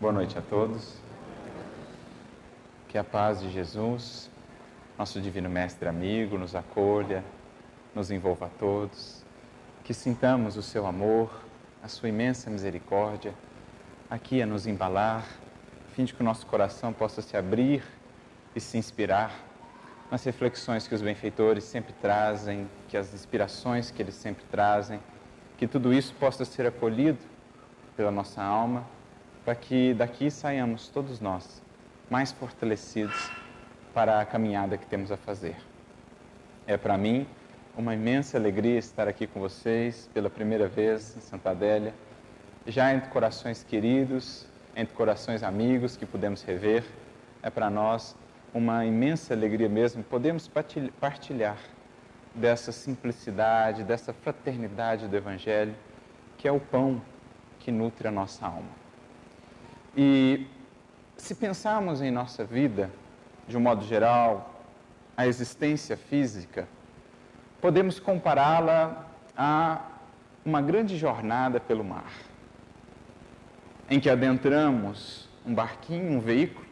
Boa noite a todos. Que a paz de Jesus, nosso Divino Mestre amigo, nos acolha, nos envolva a todos. Que sintamos o seu amor, a sua imensa misericórdia, aqui a nos embalar, a fim de que o nosso coração possa se abrir e se inspirar nas reflexões que os benfeitores sempre trazem, que as inspirações que eles sempre trazem, que tudo isso possa ser acolhido pela nossa alma para que daqui saiamos todos nós mais fortalecidos para a caminhada que temos a fazer. É para mim uma imensa alegria estar aqui com vocês pela primeira vez em Santa Adélia, já entre corações queridos, entre corações amigos que podemos rever. É para nós uma imensa alegria mesmo podemos partilhar dessa simplicidade, dessa fraternidade do Evangelho, que é o pão que nutre a nossa alma. E se pensarmos em nossa vida, de um modo geral, a existência física, podemos compará-la a uma grande jornada pelo mar, em que adentramos um barquinho, um veículo,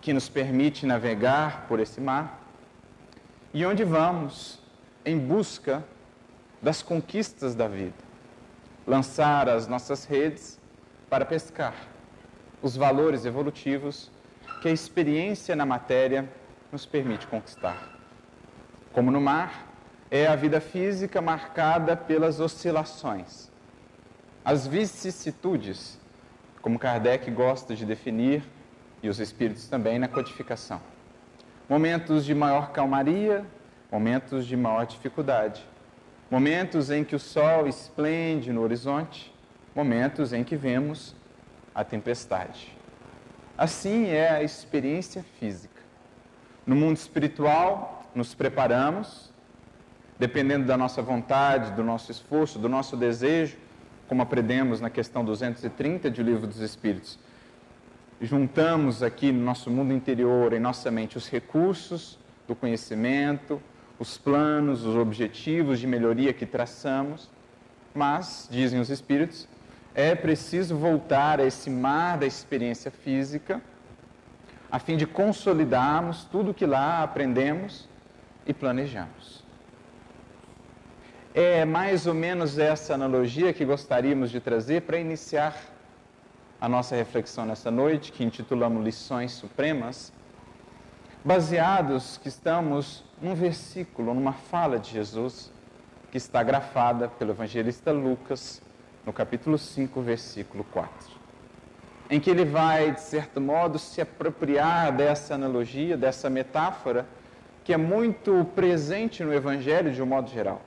que nos permite navegar por esse mar, e onde vamos em busca das conquistas da vida, lançar as nossas redes para pescar os valores evolutivos que a experiência na matéria nos permite conquistar. Como no mar, é a vida física marcada pelas oscilações, as vicissitudes, como Kardec gosta de definir, e os espíritos também na codificação. Momentos de maior calmaria, momentos de maior dificuldade, momentos em que o sol esplende no horizonte, momentos em que vemos a tempestade. Assim é a experiência física. No mundo espiritual, nos preparamos, dependendo da nossa vontade, do nosso esforço, do nosso desejo, como aprendemos na questão 230 de O Livro dos Espíritos. Juntamos aqui no nosso mundo interior, em nossa mente, os recursos do conhecimento, os planos, os objetivos de melhoria que traçamos, mas, dizem os Espíritos, é preciso voltar a esse mar da experiência física, a fim de consolidarmos tudo que lá aprendemos e planejamos. É mais ou menos essa analogia que gostaríamos de trazer para iniciar a nossa reflexão nessa noite, que intitulamos Lições Supremas, baseados que estamos num versículo, numa fala de Jesus, que está grafada pelo evangelista Lucas, no capítulo 5, versículo 4, em que ele vai, de certo modo, se apropriar dessa analogia, dessa metáfora, que é muito presente no Evangelho de um modo geral.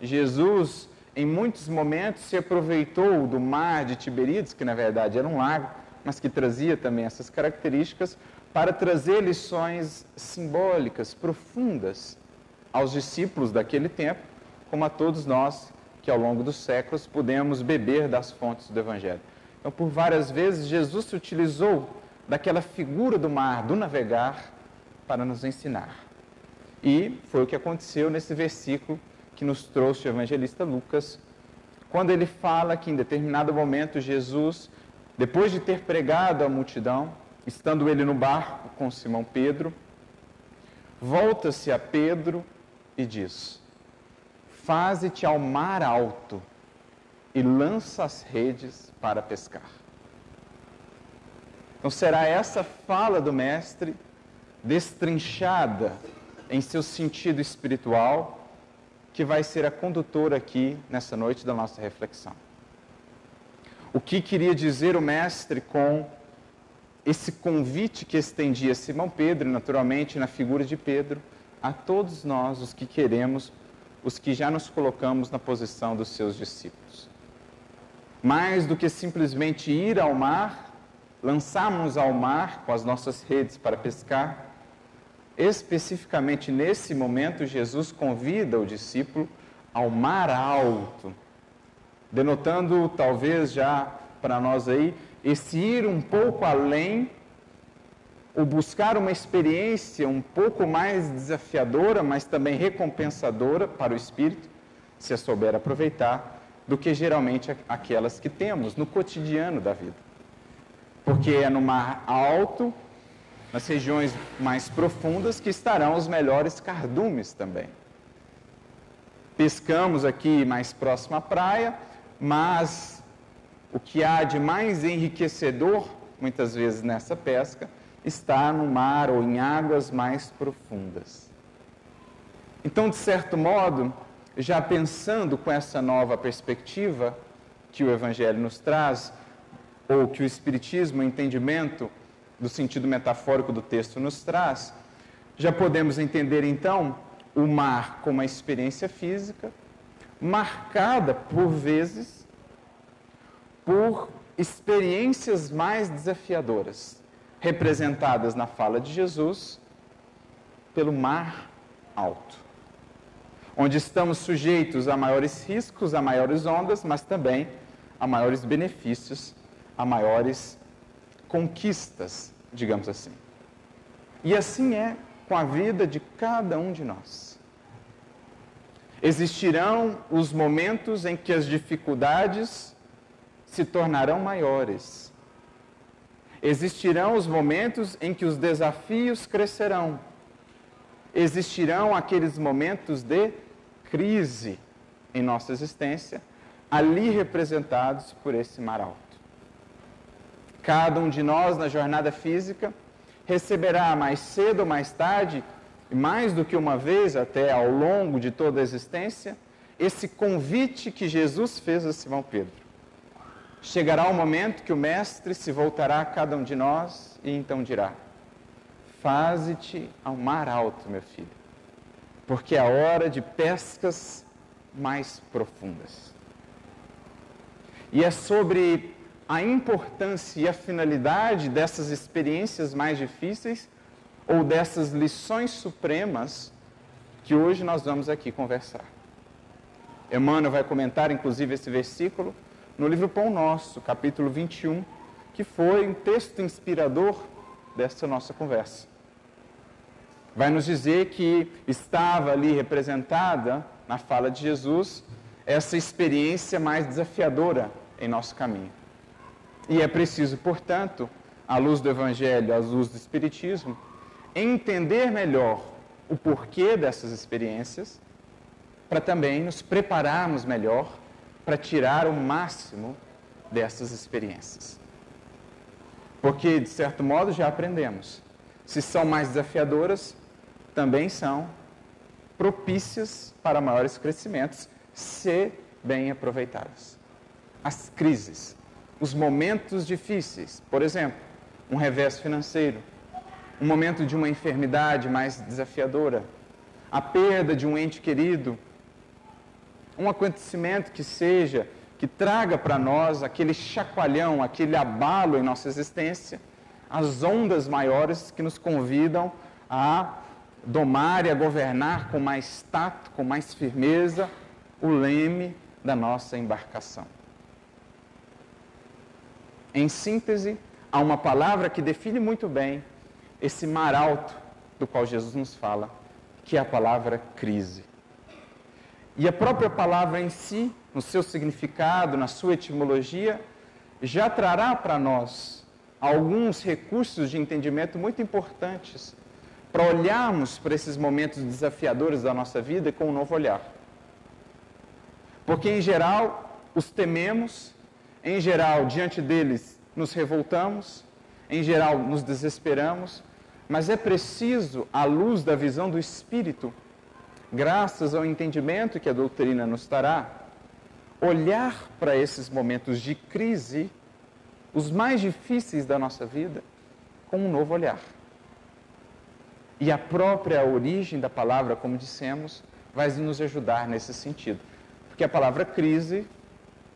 Jesus, em muitos momentos, se aproveitou do mar de Tiberíades, que na verdade era um lago, mas que trazia também essas características, para trazer lições simbólicas, profundas aos discípulos daquele tempo, como a todos nós que ao longo dos séculos pudemos beber das fontes do Evangelho. Então, por várias vezes, Jesus se utilizou daquela figura do mar, do navegar, para nos ensinar. E foi o que aconteceu nesse versículo que nos trouxe o evangelista Lucas, quando ele fala que em determinado momento Jesus, depois de ter pregado à multidão, estando ele no barco com Simão Pedro, volta-se a Pedro e diz: faze-te ao mar alto e lança as redes para pescar. Então será essa fala do Mestre, destrinchada em seu sentido espiritual, que vai ser a condutora aqui nessa noite da nossa reflexão. O que queria dizer o Mestre com esse convite que estendia Simão Pedro, naturalmente na figura de Pedro, a todos nós os que queremos os que já nos colocamos na posição dos seus discípulos. Mais do que simplesmente ir ao mar, lançarmos ao mar com as nossas redes para pescar, especificamente nesse momento, Jesus convida o discípulo ao mar alto, denotando talvez já para nós aí esse ir um pouco além o buscar uma experiência um pouco mais desafiadora, mas também recompensadora para o espírito, se a souber aproveitar, do que geralmente aquelas que temos no cotidiano da vida. Porque é no mar alto, nas regiões mais profundas, que estarão os melhores cardumes também. Pescamos aqui mais próximo à praia, mas o que há de mais enriquecedor, muitas vezes nessa pesca, está no mar ou em águas mais profundas. Então, de certo modo, já pensando com essa nova perspectiva que o Evangelho nos traz, ou que o Espiritismo, o entendimento do sentido metafórico do texto nos traz, já podemos entender então o mar como uma experiência física, marcada por vezes por experiências mais desafiadoras, representadas na fala de Jesus pelo mar alto onde estamos sujeitos a maiores riscos, a maiores ondas, mas também a maiores benefícios, a maiores conquistas, digamos assim. E assim é com a vida de cada um de nós. Existirão os momentos em que as dificuldades se tornarão maiores. Existirão os momentos em que os desafios crescerão. Existirão aqueles momentos de crise em nossa existência, ali representados por esse mar alto. Cada um de nós na jornada física receberá mais cedo ou mais tarde, mais do que uma vez até ao longo de toda a existência, esse convite que Jesus fez a Simão Pedro. Chegará o momento que o Mestre se voltará a cada um de nós e então dirá: Faze-te ao mar alto, meu filho porque é a hora de pescas mais profundas. E é sobre a importância e a finalidade dessas experiências mais difíceis ou dessas lições supremas que hoje nós vamos aqui conversar. Emmanuel vai comentar, inclusive, esse versículo no livro Pão Nosso, capítulo 21, que foi um texto inspirador dessa nossa conversa vai nos dizer que estava ali representada na fala de Jesus essa experiência mais desafiadora em nosso caminho. E é preciso, portanto, à luz do Evangelho, à luz do Espiritismo, entender melhor o porquê dessas experiências, para também nos prepararmos melhor para tirar o máximo dessas experiências. Porque, de certo modo, já aprendemos. Se são mais desafiadoras, também são propícias para maiores crescimentos, se bem aproveitadas. As crises, os momentos difíceis, por exemplo, um revés financeiro, um momento de uma enfermidade mais desafiadora, a perda de um ente querido, um acontecimento que seja, que traga para nós aquele chacoalhão, aquele abalo em nossa existência, as ondas maiores que nos convidam a domar e a governar com mais tato, com mais firmeza, o leme da nossa embarcação. Em síntese, há uma palavra que define muito bem esse mar alto do qual Jesus nos fala, que é a palavra crise. E a própria palavra em si, no seu significado, na sua etimologia, já trará para nós alguns recursos de entendimento muito importantes para olharmos para esses momentos desafiadores da nossa vida com um novo olhar. Porque, em geral, os tememos, em geral, diante deles nos revoltamos, em geral, nos desesperamos, mas é preciso, à luz da visão do Espírito, graças ao entendimento que a doutrina nos dará, olhar para esses momentos de crise, os mais difíceis da nossa vida, com um novo olhar. E a própria origem da palavra, como dissemos, vai nos ajudar nesse sentido. Porque a palavra crise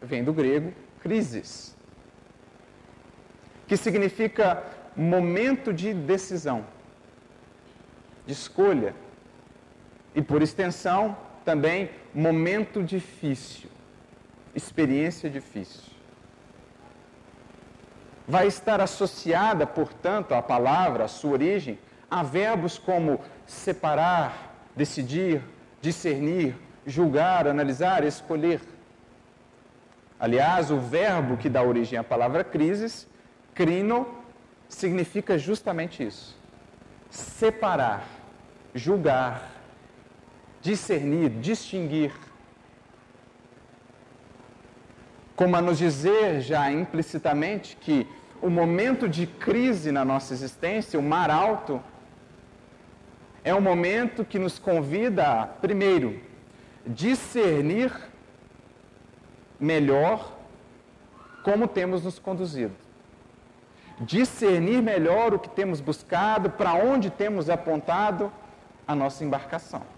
vem do grego crisis, que significa momento de decisão, de escolha. E por extensão, também momento difícil, experiência difícil. Vai estar associada, portanto, à palavra, à sua origem, Há verbos como separar, decidir, discernir, julgar, analisar, escolher. Aliás, o verbo que dá origem à palavra crises Crino significa justamente isso: separar, julgar, discernir, distinguir. Como a nos dizer já implicitamente que o momento de crise na nossa existência, o mar alto, é um momento que nos convida a, primeiro, discernir melhor como temos nos conduzido. Discernir melhor o que temos buscado, para onde temos apontado a nossa embarcação.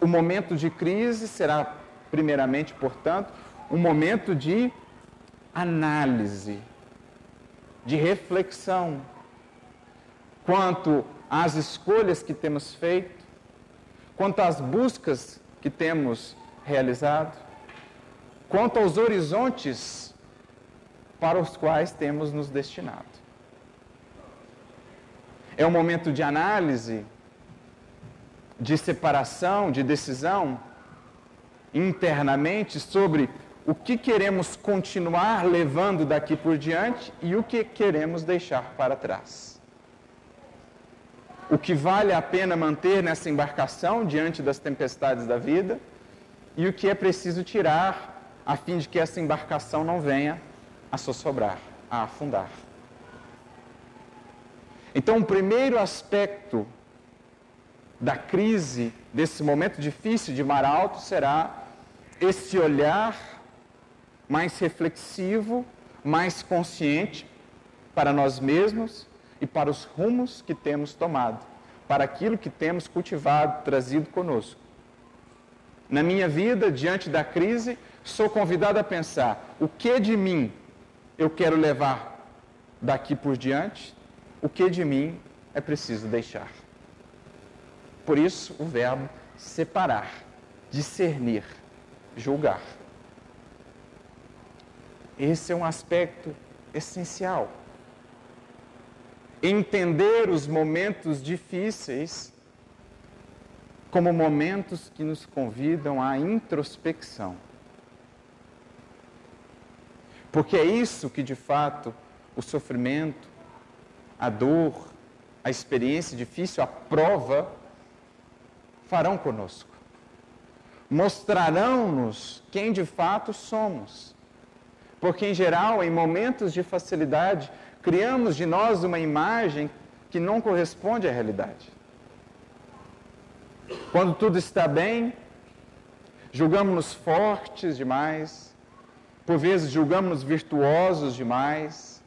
O momento de crise será, primeiramente, portanto, um momento de análise, de reflexão quanto às escolhas que temos feito, quanto às buscas que temos realizado, quanto aos horizontes para os quais temos nos destinado. É um momento de análise, de separação, de decisão internamente sobre o que queremos continuar levando daqui por diante e o que queremos deixar para trás. O que vale a pena manter nessa embarcação diante das tempestades da vida e o que é preciso tirar a fim de que essa embarcação não venha a sossobrar, a afundar. Então, o primeiro aspecto da crise, desse momento difícil de mar alto, será esse olhar mais reflexivo, mais consciente para nós mesmos e para os rumos que temos tomado, para aquilo que temos cultivado, trazido conosco. Na minha vida, diante da crise, sou convidado a pensar: o que de mim eu quero levar daqui por diante, o que de mim é preciso deixar. Por isso, o verbo separar, discernir, julgar. Esse é um aspecto essencial. Entender os momentos difíceis como momentos que nos convidam à introspecção. Porque é isso que de fato o sofrimento, a dor, a experiência difícil, a prova farão conosco. Mostrarão-nos quem de fato somos. Porque, em geral, em momentos de facilidade, criamos de nós uma imagem que não corresponde à realidade. Quando tudo está bem, julgamos-nos fortes demais, por vezes julgamos-nos virtuosos demais,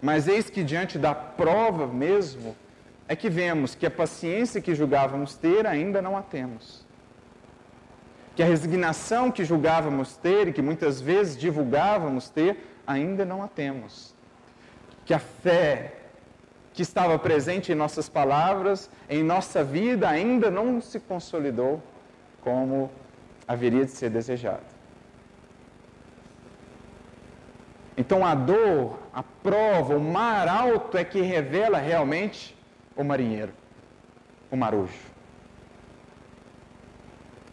mas eis que diante da prova mesmo, é que vemos que a paciência que julgávamos ter ainda não a temos. Que a resignação que julgávamos ter e que muitas vezes divulgávamos ter, ainda não a temos. Que a fé que estava presente em nossas palavras, em nossa vida, ainda não se consolidou como haveria de ser desejado. Então a dor, a prova, o mar alto é que revela realmente o marinheiro, o marujo.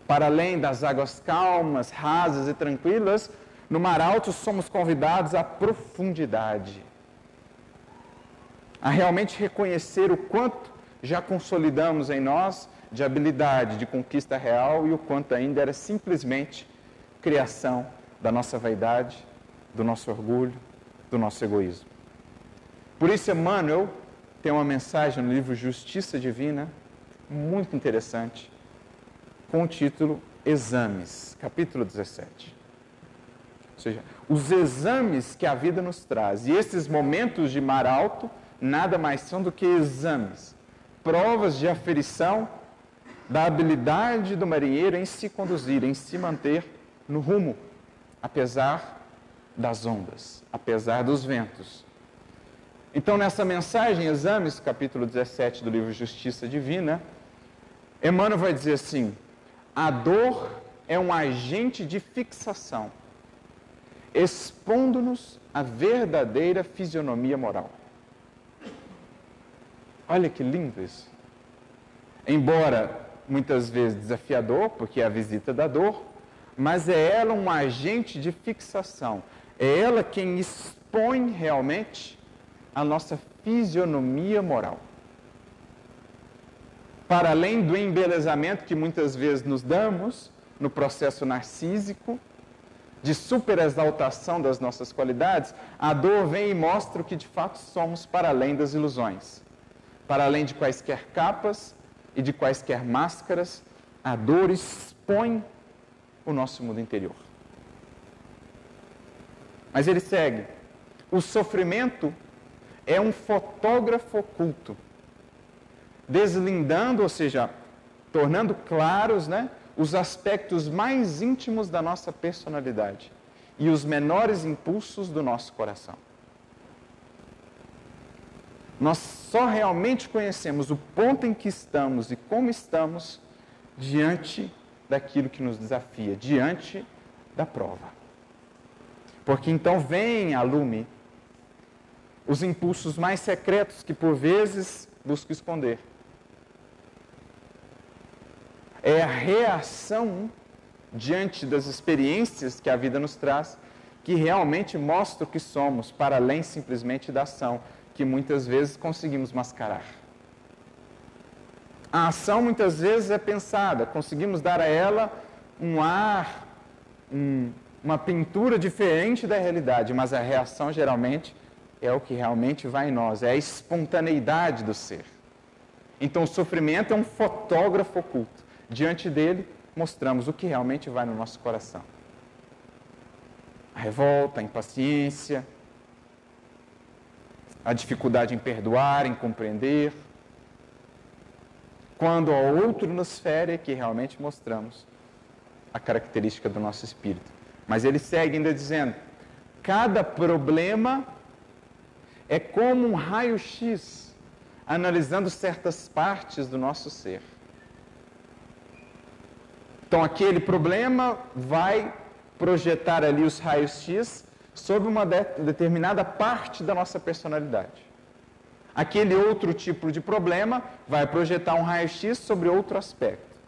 Para além das águas calmas, rasas e tranquilas, no mar alto somos convidados à profundidade. A realmente reconhecer o quanto já consolidamos em nós de habilidade, de conquista real e o quanto ainda era simplesmente criação da nossa vaidade, do nosso orgulho, do nosso egoísmo. Por isso, Emmanuel tem uma mensagem no livro Justiça Divina, muito interessante, com o título Exames, capítulo 17. Ou seja, os exames que a vida nos traz. E esses momentos de mar alto nada mais são do que exames, provas de aferição da habilidade do marinheiro em se conduzir, em se manter no rumo, apesar das ondas, apesar dos ventos, então, nessa mensagem, Exames, capítulo 17 do livro Justiça Divina, Emmanuel vai dizer assim: a dor é um agente de fixação, expondo-nos à verdadeira fisionomia moral. Olha que lindo isso. Embora muitas vezes desafiador, porque é a visita da dor, mas é ela um agente de fixação, É ela quem expõe realmente a nossa fisionomia moral. Para além do embelezamento que muitas vezes nos damos no processo narcísico, de superexaltação das nossas qualidades, a dor vem e mostra o que de fato somos para além das ilusões. Para além de quaisquer capas e de quaisquer máscaras, a dor expõe o nosso mundo interior. Mas ele segue: o sofrimento é um fotógrafo oculto, deslindando, ou seja, tornando claros né, os aspectos mais íntimos da nossa personalidade e os menores impulsos do nosso coração. Nós só realmente conhecemos o ponto em que estamos e como estamos diante daquilo que nos desafia, diante da prova. Porque então vem a lume os impulsos mais secretos que por vezes busco esconder. É a reação diante das experiências que a vida nos traz que realmente mostra o que somos, para além simplesmente da ação, que muitas vezes conseguimos mascarar. A ação muitas vezes é pensada, conseguimos dar a ela um ar, um, uma pintura diferente da realidade, mas a reação geralmente é o que realmente vai em nós, é a espontaneidade do ser. Então o sofrimento é um fotógrafo oculto. Diante dele, mostramos o que realmente vai no nosso coração. A revolta, a impaciência, a dificuldade em perdoar, em compreender. Quando ao outro nos fere, é que realmente mostramos a característica do nosso espírito. Mas ele segue ainda dizendo: cada problema é como um raio-x analisando certas partes do nosso ser. Então, aquele problema vai projetar ali os raios-x sobre uma de determinada parte da nossa personalidade. Aquele outro tipo de problema vai projetar um raio-x sobre outro aspecto.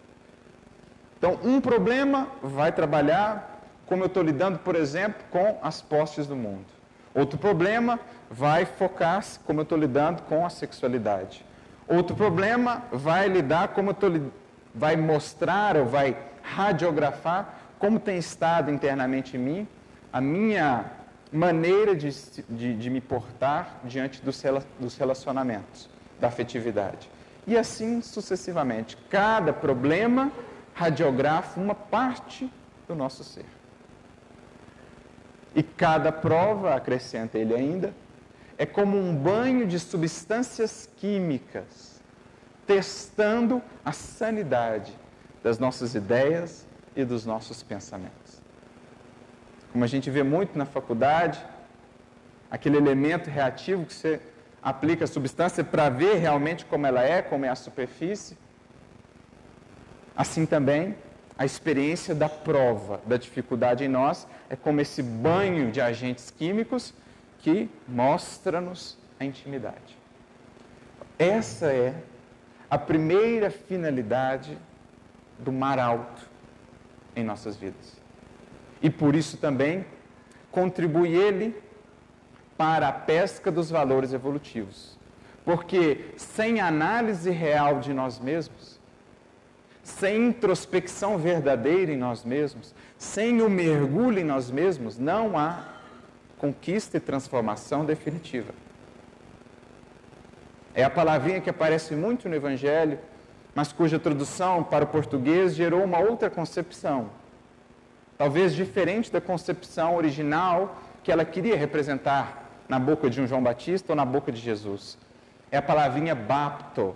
Então, um problema vai trabalhar como eu estou lidando, por exemplo, com as postes do mundo. Outro problema vai focar como eu estou lidando com a sexualidade. Outro problema vai lidar como eu estou vai mostrar ou vai radiografar como tem estado internamente em mim a minha maneira de, de, de me portar diante dos, dos relacionamentos, da afetividade. E assim sucessivamente. Cada problema radiografa uma parte do nosso ser. E cada prova, acrescenta ele ainda, é como um banho de substâncias químicas, testando a sanidade das nossas ideias e dos nossos pensamentos. Como a gente vê muito na faculdade, aquele elemento reativo que você aplica a substância para ver realmente como ela é, como é a superfície. Assim também, a experiência da prova, da dificuldade em nós, é como esse banho de agentes químicos que mostra-nos a intimidade. Essa é a primeira finalidade do mar alto em nossas vidas. E por isso também contribui ele para a pesca dos valores evolutivos. Porque sem análise real de nós mesmos, sem introspecção verdadeira em nós mesmos, sem o mergulho em nós mesmos, não há conquista e transformação definitiva. É a palavrinha que aparece muito no Evangelho, mas cuja tradução para o português gerou uma outra concepção. Talvez diferente da concepção original que ela queria representar na boca de um João Batista ou na boca de Jesus. É a palavrinha bapto,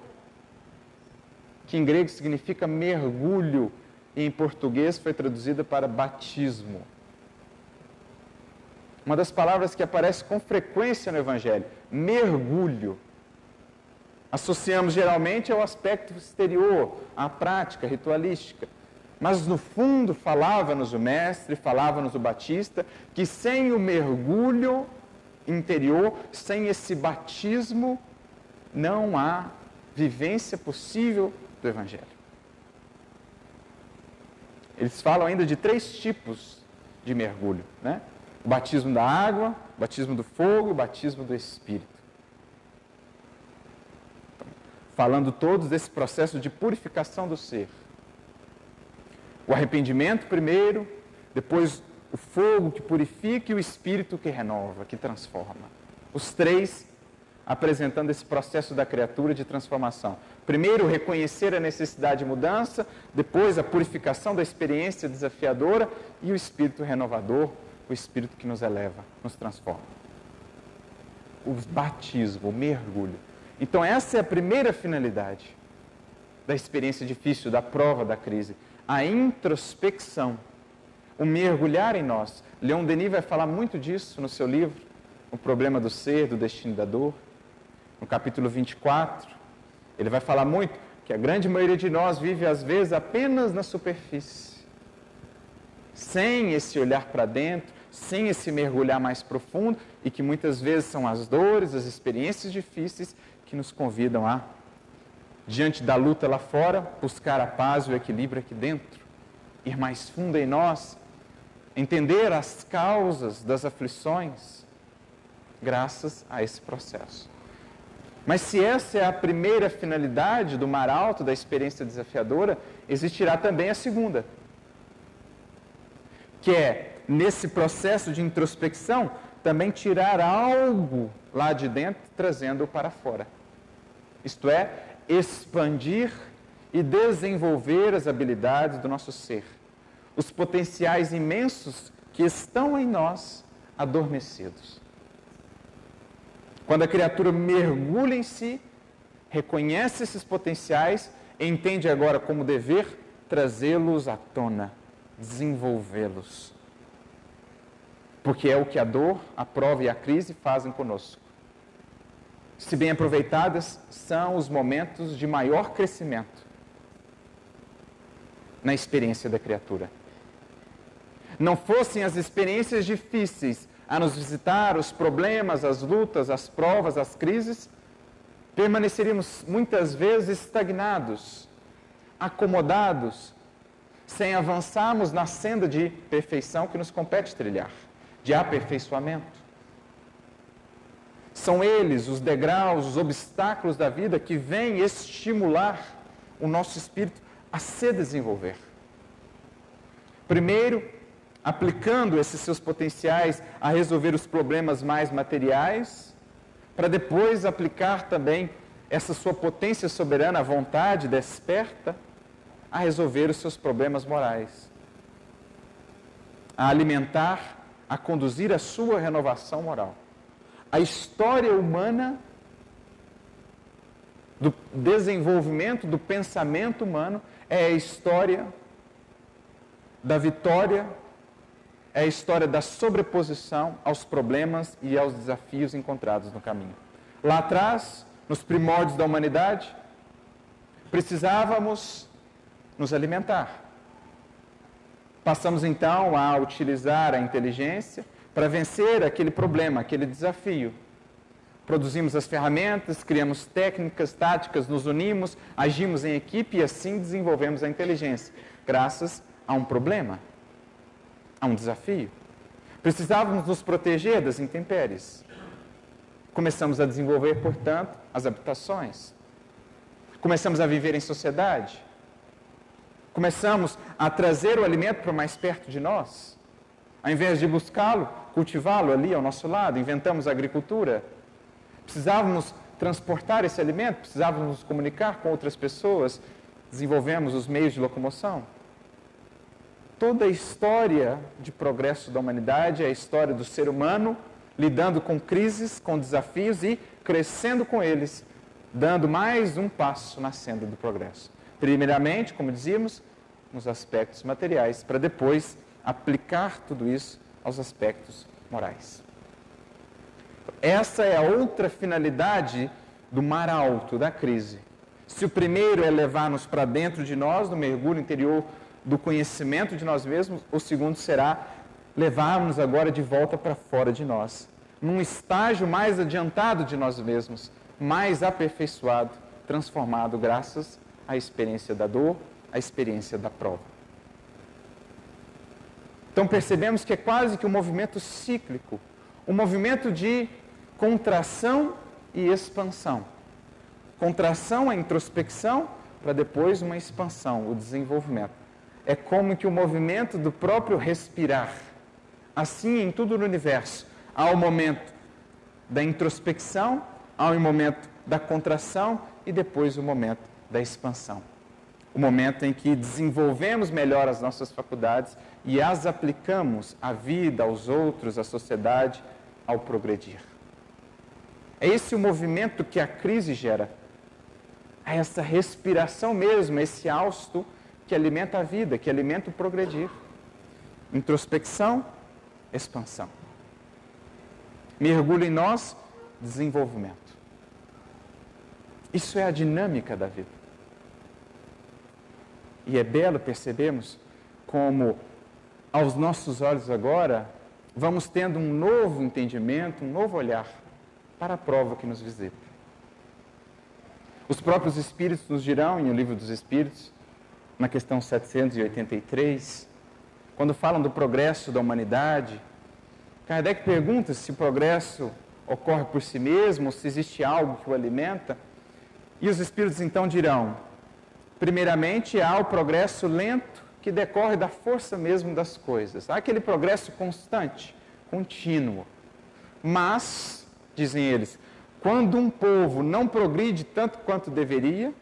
que em grego significa mergulho e em português foi traduzida para batismo. Uma das palavras que aparece com frequência no Evangelho, mergulho. Associamos geralmente ao aspecto exterior, à prática ritualística. Mas no fundo falava-nos o Mestre, falava-nos o Batista, que sem o mergulho interior, sem esse batismo, não há vivência possível do Evangelho. Eles falam ainda de três tipos de mergulho. Né? Batismo da água, batismo do fogo batismo do Espírito. Falando todos desse processo de purificação do ser. O arrependimento primeiro, depois o fogo que purifica e o Espírito que renova, que transforma. Os três apresentando esse processo da criatura de transformação. Primeiro, reconhecer a necessidade de mudança, depois, a purificação da experiência desafiadora e o espírito renovador, o espírito que nos eleva, nos transforma. O batismo, o mergulho. Então, essa é a primeira finalidade da experiência difícil, da prova da crise. A introspecção, o mergulhar em nós. Leon Denis vai falar muito disso no seu livro, O Problema do Ser, do Destino da Dor no capítulo 24, ele vai falar muito que a grande maioria de nós vive, às vezes, apenas na superfície, sem esse olhar para dentro, sem esse mergulhar mais profundo, e que muitas vezes são as dores, as experiências difíceis que nos convidam a, diante da luta lá fora, buscar a paz e o equilíbrio aqui dentro, ir mais fundo em nós, entender as causas das aflições, graças a esse processo. Mas se essa é a primeira finalidade do mar alto, da experiência desafiadora, existirá também a segunda. Que é, nesse processo de introspecção, também tirar algo lá de dentro, trazendo-o para fora. Isto é, expandir e desenvolver as habilidades do nosso ser, os potenciais imensos que estão em nós adormecidos. Quando a criatura mergulha em si, reconhece esses potenciais, entende agora como dever trazê-los à tona, desenvolvê-los. Porque é o que a dor, a prova e a crise fazem conosco. Se bem aproveitadas, são os momentos de maior crescimento na experiência da criatura. Não fossem as experiências difíceis a nos visitar, os problemas, as lutas, as provas, as crises, permaneceríamos muitas vezes estagnados, acomodados, sem avançarmos na senda de perfeição que nos compete trilhar, de aperfeiçoamento. São eles os degraus, os obstáculos da vida que vêm estimular o nosso espírito a se desenvolver. Primeiro, aplicando esses seus potenciais a resolver os problemas mais materiais, para depois aplicar também essa sua potência soberana, a vontade desperta, a resolver os seus problemas morais, a alimentar, a conduzir a sua renovação moral. A história humana do desenvolvimento do pensamento humano é a história da vitória é a história da sobreposição aos problemas e aos desafios encontrados no caminho. Lá atrás, nos primórdios da humanidade, precisávamos nos alimentar. Passamos então a utilizar a inteligência para vencer aquele problema, aquele desafio. Produzimos as ferramentas, criamos técnicas, táticas, nos unimos, agimos em equipe e assim desenvolvemos a inteligência, graças a um problema a um desafio. Precisávamos nos proteger das intempéries. Começamos a desenvolver, portanto, as habitações. Começamos a viver em sociedade. Começamos a trazer o alimento para mais perto de nós. Ao invés de buscá-lo, cultivá-lo ali ao nosso lado, inventamos a agricultura. Precisávamos transportar esse alimento, precisávamos nos comunicar com outras pessoas, desenvolvemos os meios de locomoção toda a história de progresso da humanidade é a história do ser humano lidando com crises, com desafios e crescendo com eles, dando mais um passo na senda do progresso. Primeiramente, como dizíamos, nos aspectos materiais, para depois aplicar tudo isso aos aspectos morais. Essa é a outra finalidade do mar alto, da crise. Se o primeiro é levar-nos para dentro de nós, no mergulho interior do conhecimento de nós mesmos, o segundo será levarmos agora de volta para fora de nós, num estágio mais adiantado de nós mesmos, mais aperfeiçoado, transformado graças à experiência da dor, à experiência da prova. Então percebemos que é quase que um movimento cíclico, um movimento de contração e expansão. Contração, a introspecção, para depois uma expansão, o desenvolvimento. É como que o movimento do próprio respirar. Assim, em tudo no universo, há o momento da introspecção, há o momento da contração e depois o momento da expansão. O momento em que desenvolvemos melhor as nossas faculdades e as aplicamos à vida, aos outros, à sociedade, ao progredir. É esse o movimento que a crise gera a essa respiração mesmo, esse hausto que alimenta a vida, que alimenta o progredir. Introspecção, expansão. Mergulho em nós, desenvolvimento. Isso é a dinâmica da vida. E é belo percebemos como, aos nossos olhos agora, vamos tendo um novo entendimento, um novo olhar para a prova que nos visita. Os próprios Espíritos nos dirão, em O Livro dos Espíritos, na questão 783, quando falam do progresso da humanidade, Kardec pergunta se o progresso ocorre por si mesmo, ou se existe algo que o alimenta. E os Espíritos então dirão: primeiramente, há o progresso lento que decorre da força mesmo das coisas. Há aquele progresso constante, contínuo. Mas, dizem eles, quando um povo não progride tanto quanto deveria,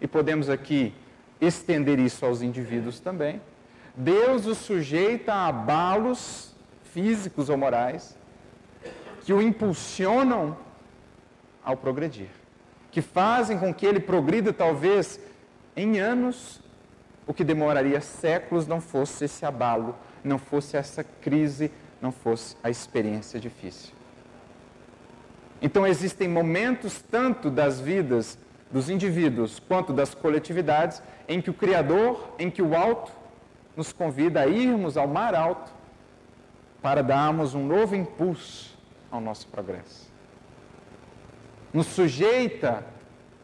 e podemos aqui estender isso aos indivíduos também, Deus o sujeita a abalos físicos ou morais que o impulsionam ao progredir, que fazem com que ele progrida talvez em anos o que demoraria séculos não fosse esse abalo, não fosse essa crise, não fosse a experiência difícil. Então existem momentos tanto das vidas dos indivíduos quanto das coletividades em que o Criador, em que o alto nos convida a irmos ao mar alto para darmos um novo impulso ao nosso progresso. Nos sujeita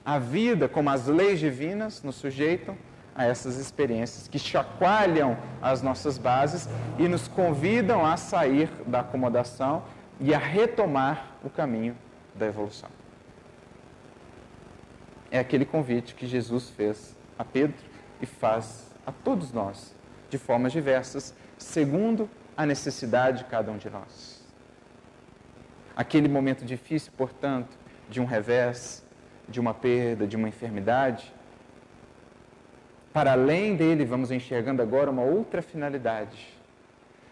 a vida como as leis divinas nos sujeitam a essas experiências que chacoalham as nossas bases e nos convidam a sair da acomodação e a retomar o caminho da evolução. É aquele convite que Jesus fez a Pedro e faz a todos nós, de formas diversas, segundo a necessidade de cada um de nós. Aquele momento difícil, portanto, de um revés, de uma perda, de uma enfermidade, para além dele, vamos enxergando agora uma outra finalidade.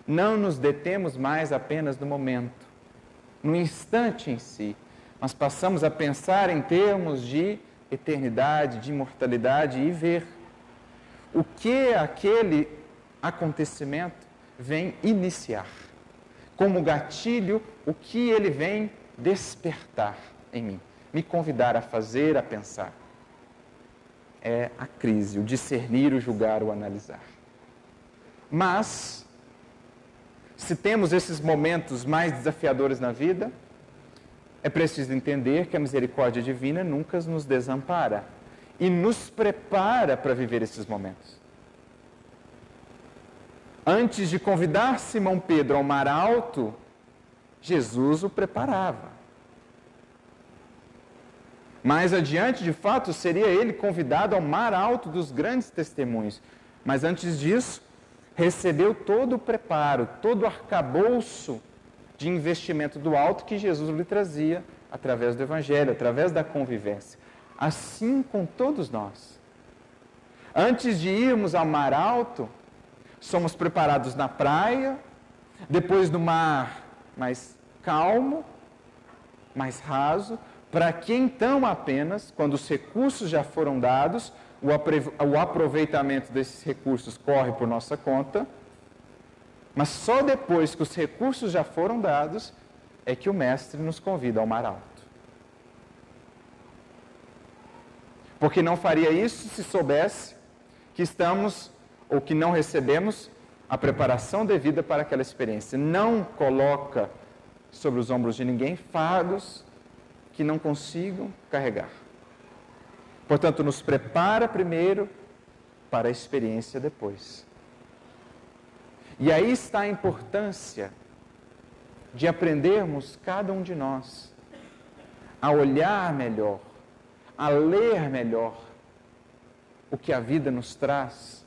Não nos detemos mais apenas no momento, no instante em si, mas passamos a pensar em termos de eternidade, de imortalidade e ver o que aquele acontecimento vem iniciar. Como gatilho, o que ele vem despertar em mim, me convidar a fazer, a pensar. É a crise, o discernir, o julgar, o analisar. Mas, se temos esses momentos mais desafiadores na vida, é preciso entender que a misericórdia divina nunca nos desampara e nos prepara para viver esses momentos. Antes de convidar Simão Pedro ao mar alto, Jesus o preparava. Mais adiante, de fato, seria ele convidado ao mar alto dos grandes testemunhos. Mas antes disso, recebeu todo o preparo, todo o arcabouço de investimento do alto que Jesus lhe trazia através do Evangelho, através da convivência. Assim com todos nós. Antes de irmos ao mar alto, somos preparados na praia, depois no mar mais calmo, mais raso, para que então apenas, quando os recursos já foram dados, o aproveitamento desses recursos corre por nossa conta, mas só depois que os recursos já foram dados é que o Mestre nos convida ao mar alto. Porque não faria isso se soubesse que estamos ou que não recebemos a preparação devida para aquela experiência. Não coloca sobre os ombros de ninguém fardos que não consigam carregar. Portanto, nos prepara primeiro para a experiência depois. E aí está a importância de aprendermos, cada um de nós, a olhar melhor, a ler melhor o que a vida nos traz,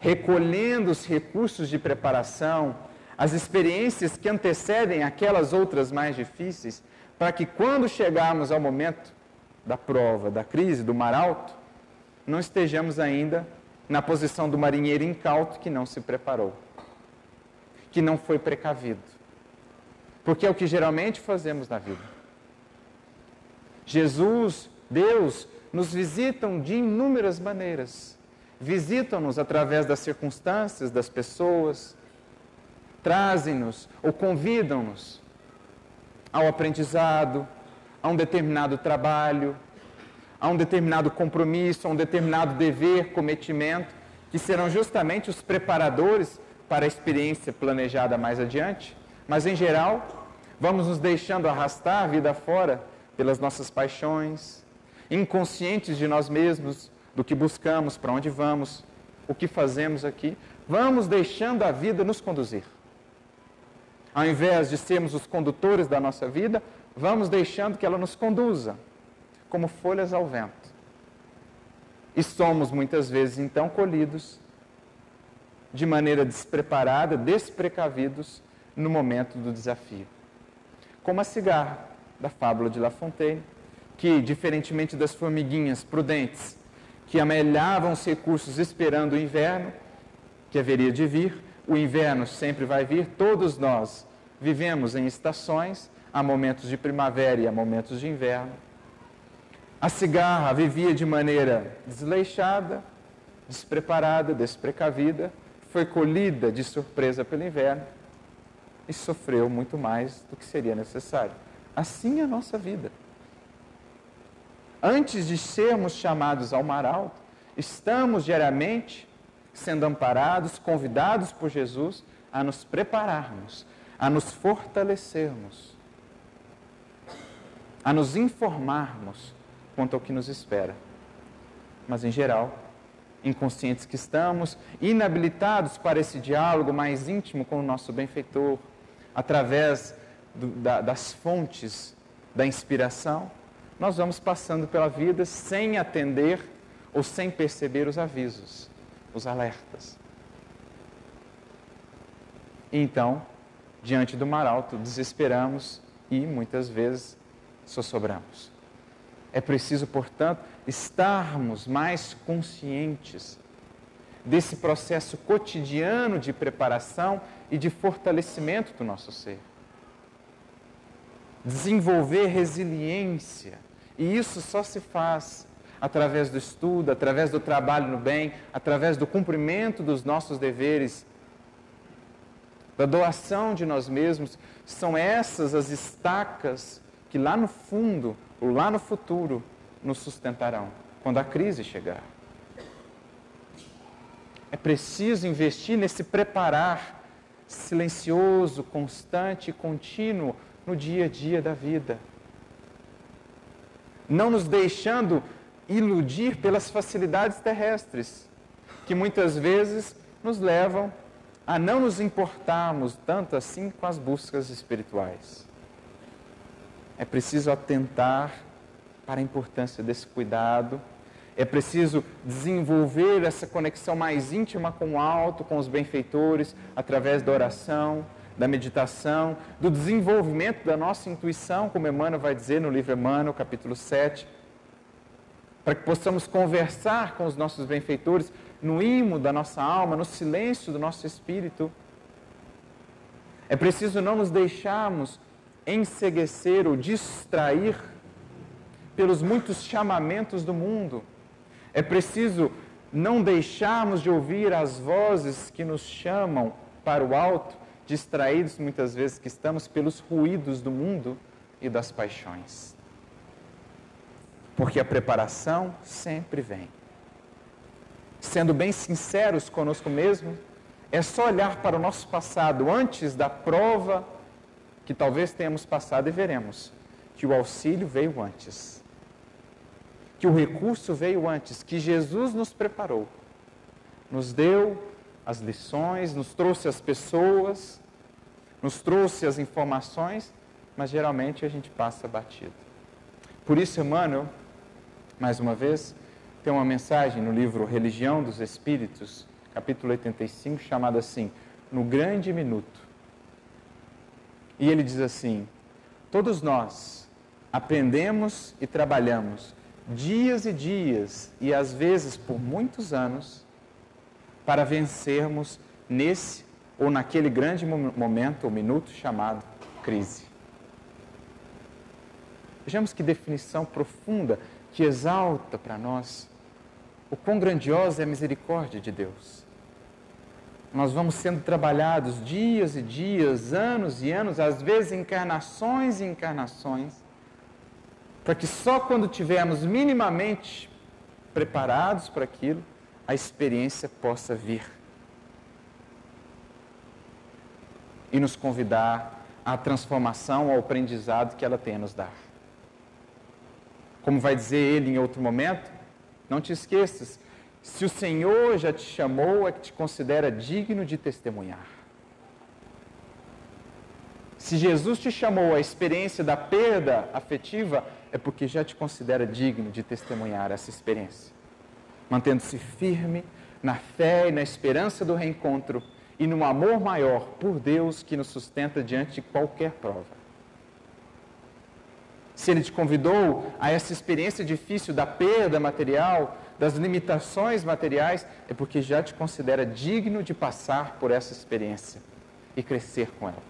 recolhendo os recursos de preparação, as experiências que antecedem aquelas outras mais difíceis, para que quando chegarmos ao momento da prova, da crise, do mar alto, não estejamos ainda na posição do marinheiro incauto que não se preparou, que não foi precavido. Porque é o que geralmente fazemos na vida. Jesus, Deus, nos visitam de inúmeras maneiras. Visitam-nos através das circunstâncias, das pessoas, trazem-nos ou convidam-nos ao aprendizado, a um determinado trabalho, a um determinado compromisso, a um determinado dever, cometimento, que serão justamente os preparadores para a experiência planejada mais adiante. Mas, em geral, vamos nos deixando arrastar a vida fora pelas nossas paixões, inconscientes de nós mesmos, do que buscamos, para onde vamos, o que fazemos aqui. Vamos deixando a vida nos conduzir. Ao invés de sermos os condutores da nossa vida, vamos deixando que ela nos conduza, como folhas ao vento. E somos muitas vezes então colhidos de maneira despreparada, desprecavidos no momento do desafio. Como a cigarra da fábula de La Fontaine, que, diferentemente das formiguinhas prudentes, que amelhavam os recursos esperando o inverno, que haveria de vir, o inverno sempre vai vir, todos nós Vivemos em estações, há momentos de primavera e há momentos de inverno. A cigarra vivia de maneira desleixada, despreparada, desprecavida, foi colhida de surpresa pelo inverno e sofreu muito mais do que seria necessário. Assim é a nossa vida. Antes de sermos chamados ao mar alto, estamos diariamente sendo amparados, convidados por Jesus a nos prepararmos a nos fortalecermos, a nos informarmos quanto ao que nos espera. Mas, em geral, inconscientes que estamos, inabilitados para esse diálogo mais íntimo com o nosso benfeitor, através do, da, das fontes da inspiração, nós vamos passando pela vida sem atender ou sem perceber os avisos, os alertas. Então, diante do mar alto, desesperamos e muitas vezes sossobramos. É preciso, portanto, estarmos mais conscientes desse processo cotidiano de preparação e de fortalecimento do nosso ser. Desenvolver resiliência. E isso só se faz através do estudo, através do trabalho no bem, através do cumprimento dos nossos deveres da doação de nós mesmos, são essas as estacas que lá no fundo, ou lá no futuro, nos sustentarão quando a crise chegar. É preciso investir nesse preparar silencioso, constante e contínuo no dia a dia da vida. Não nos deixando iludir pelas facilidades terrestres, que muitas vezes nos levam a não nos importarmos tanto assim com as buscas espirituais. É preciso atentar para a importância desse cuidado. É preciso desenvolver essa conexão mais íntima com o alto, com os benfeitores, através da oração, da meditação, do desenvolvimento da nossa intuição, como Emmanuel vai dizer no livro Emmanuel, capítulo 7, para que possamos conversar com os nossos benfeitores no imo da nossa alma, no silêncio do nosso espírito. É preciso não nos deixarmos enseguecer ou distrair pelos muitos chamamentos do mundo. É preciso não deixarmos de ouvir as vozes que nos chamam para o alto, distraídos muitas vezes que estamos pelos ruídos do mundo e das paixões. Porque a preparação sempre vem sendo bem sinceros conosco mesmo, é só olhar para o nosso passado antes da prova que talvez tenhamos passado e veremos que o auxílio veio antes, que o recurso veio antes, que Jesus nos preparou, nos deu as lições, nos trouxe as pessoas, nos trouxe as informações, mas geralmente a gente passa batido. Por isso, Emmanuel, mais uma vez, tem uma mensagem no livro Religião dos Espíritos, capítulo 85, chamada assim: No Grande Minuto. E ele diz assim: Todos nós aprendemos e trabalhamos dias e dias, e às vezes por muitos anos, para vencermos nesse ou naquele grande momento ou minuto chamado crise. Vejamos que definição profunda que exalta para nós o quão grandiosa é a misericórdia de Deus. Nós vamos sendo trabalhados dias e dias, anos e anos, às vezes encarnações e encarnações, para que só quando tivermos minimamente preparados para aquilo, a experiência possa vir e nos convidar à transformação, ao aprendizado que ela tem a nos dar. Como vai dizer ele em outro momento, não te esqueças, se o Senhor já te chamou, é que te considera digno de testemunhar. Se Jesus te chamou à experiência da perda afetiva, é porque já te considera digno de testemunhar essa experiência. Mantendo-se firme na fé e na esperança do reencontro e no amor maior por Deus que nos sustenta diante de qualquer prova. Se Ele te convidou a essa experiência difícil da perda material, das limitações materiais, é porque já te considera digno de passar por essa experiência e crescer com ela.